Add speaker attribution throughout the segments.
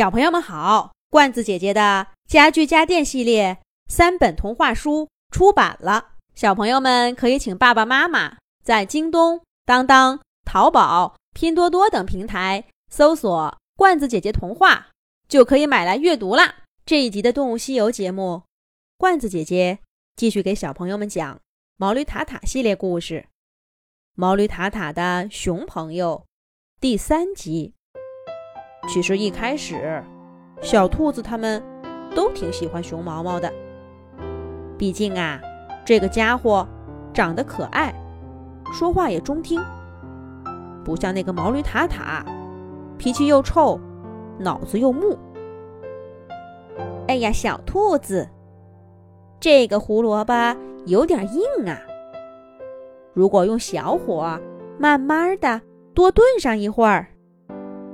Speaker 1: 小朋友们好，罐子姐姐的家具家电系列三本童话书出版了，小朋友们可以请爸爸妈妈在京东、当当、淘宝、拼多多等平台搜索“罐子姐姐童话”，就可以买来阅读啦。这一集的《动物西游》节目，罐子姐姐继续给小朋友们讲毛驴塔塔系列故事，《毛驴塔塔的熊朋友》第三集。其实一开始，小兔子他们都挺喜欢熊毛毛的。毕竟啊，这个家伙长得可爱，说话也中听，不像那个毛驴塔塔，脾气又臭，脑子又木。哎呀，小兔子，这个胡萝卜有点硬啊。如果用小火慢慢的多炖上一会儿。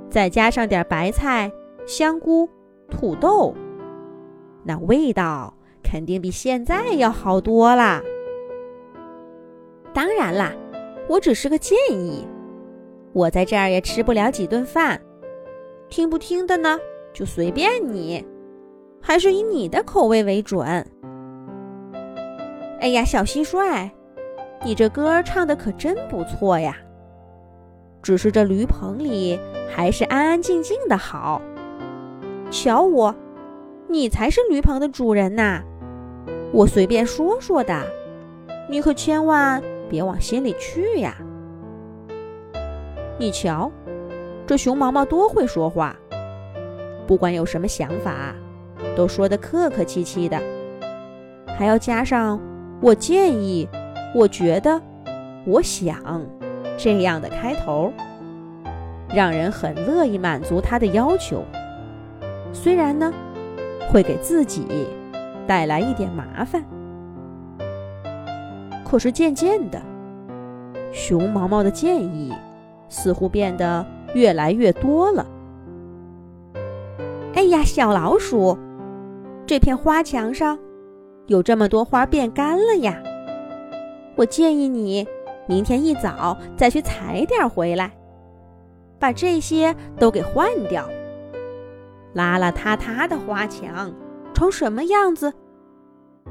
Speaker 1: 再加上点白菜、香菇、土豆，那味道肯定比现在要好多啦。当然啦，我只是个建议，我在这儿也吃不了几顿饭，听不听的呢，就随便你，还是以你的口味为准。哎呀，小蟋蟀，你这歌唱的可真不错呀！只是这驴棚里还是安安静静的好。瞧我，你才是驴棚的主人呐！我随便说说的，你可千万别往心里去呀。你瞧，这熊毛毛多会说话，不管有什么想法，都说得客客气气的，还要加上“我建议”“我觉得”“我想”。这样的开头，让人很乐意满足他的要求。虽然呢，会给自己带来一点麻烦，可是渐渐的，熊毛毛的建议似乎变得越来越多了。哎呀，小老鼠，这片花墙上有这么多花变干了呀！我建议你。明天一早再去采点回来，把这些都给换掉。邋邋遢遢的花墙成什么样子？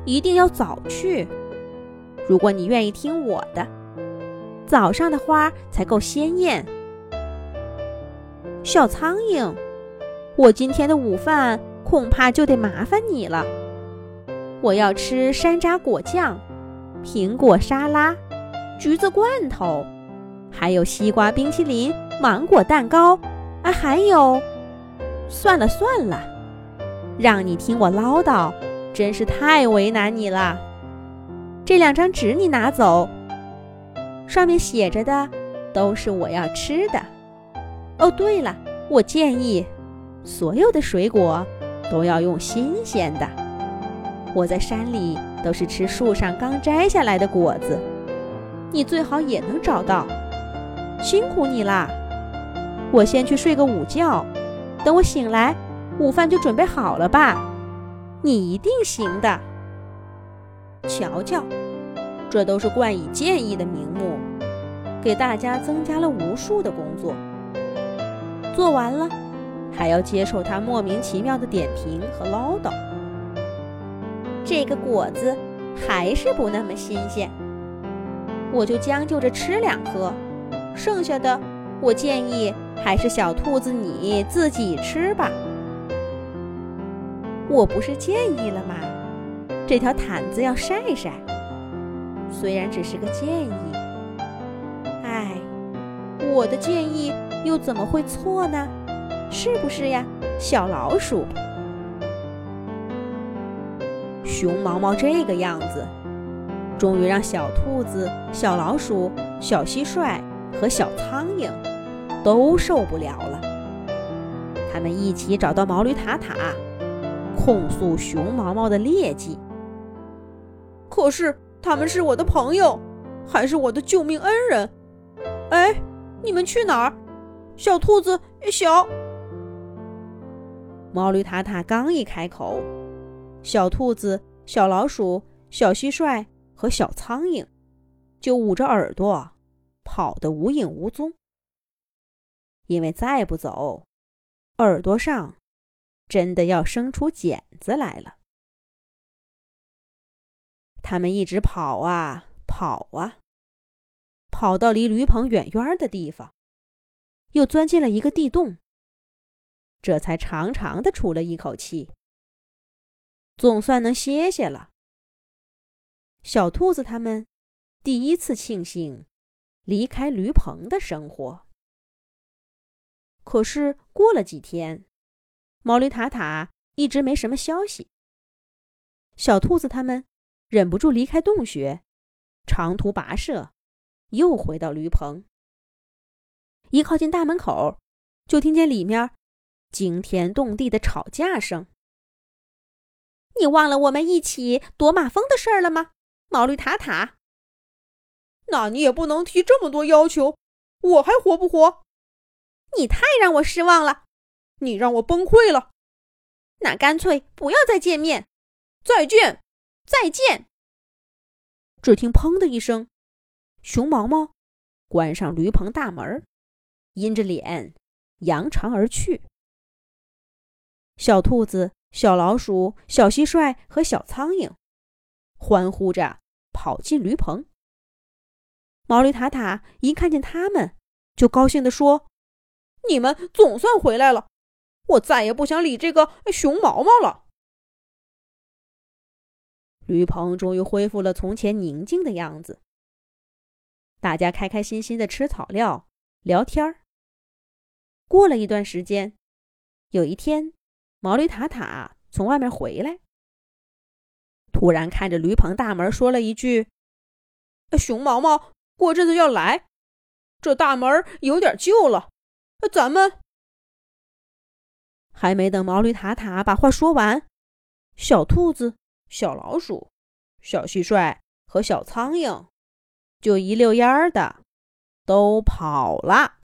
Speaker 1: 一定要早去。如果你愿意听我的，早上的花才够鲜艳。小苍蝇，我今天的午饭恐怕就得麻烦你了。我要吃山楂果酱、苹果沙拉。橘子罐头，还有西瓜冰淇淋、芒果蛋糕，啊，还有……算了算了，让你听我唠叨，真是太为难你了。这两张纸你拿走，上面写着的都是我要吃的。哦，对了，我建议所有的水果都要用新鲜的。我在山里都是吃树上刚摘下来的果子。你最好也能找到，辛苦你啦！我先去睡个午觉，等我醒来，午饭就准备好了吧？你一定行的。瞧瞧，这都是冠以建议的名目，给大家增加了无数的工作。做完了，还要接受他莫名其妙的点评和唠叨。这个果子还是不那么新鲜。我就将就着吃两颗，剩下的我建议还是小兔子你自己吃吧。我不是建议了吗？这条毯子要晒晒。虽然只是个建议，哎，我的建议又怎么会错呢？是不是呀，小老鼠？熊毛毛这个样子。终于让小兔子、小老鼠、小蟋蟀和小苍蝇都受不了了。他们一起找到毛驴塔塔，控诉熊毛毛的劣迹。
Speaker 2: 可是他们是我的朋友，还是我的救命恩人。哎，你们去哪儿？小兔子，小
Speaker 1: 毛驴塔塔刚一开口，小兔子、小老鼠、小蟋蟀。和小苍蝇就捂着耳朵跑得无影无踪，因为再不走，耳朵上真的要生出茧子来了。他们一直跑啊跑啊，跑到离驴棚远远的地方，又钻进了一个地洞。这才长长的出了一口气，总算能歇歇了。小兔子他们第一次庆幸离开驴棚的生活。可是过了几天，毛驴塔塔一直没什么消息。小兔子他们忍不住离开洞穴，长途跋涉，又回到驴棚。一靠近大门口，就听见里面。惊天动地的吵架声！你忘了我们一起躲马蜂的事儿了吗，毛驴塔塔？
Speaker 2: 那你也不能提这么多要求，我还活不活？
Speaker 1: 你太让我失望了，
Speaker 2: 你让我崩溃了。
Speaker 1: 那干脆不要再见面，
Speaker 2: 再见，
Speaker 1: 再见！
Speaker 2: 只听“砰”的一声，熊毛毛关上驴棚大门，阴着脸扬长而去。小兔子、小老鼠、小蟋蟀和小苍蝇欢呼着跑进驴棚。毛驴塔塔一看见他们，就高兴地说：“你们总算回来了，我再也不想理这个熊毛毛了。”驴棚终于恢复了从前宁静的样子，大家开开心心的吃草料、聊天儿。过了一段时间，有一天。毛驴塔塔从外面回来，突然看着驴棚大门，说了一句：“熊毛毛过阵子要来，这大门有点旧了，咱们……”还没等毛驴塔塔把话说完，小兔子、小老鼠、小蟋蟀和小苍蝇就一溜烟儿的都跑了。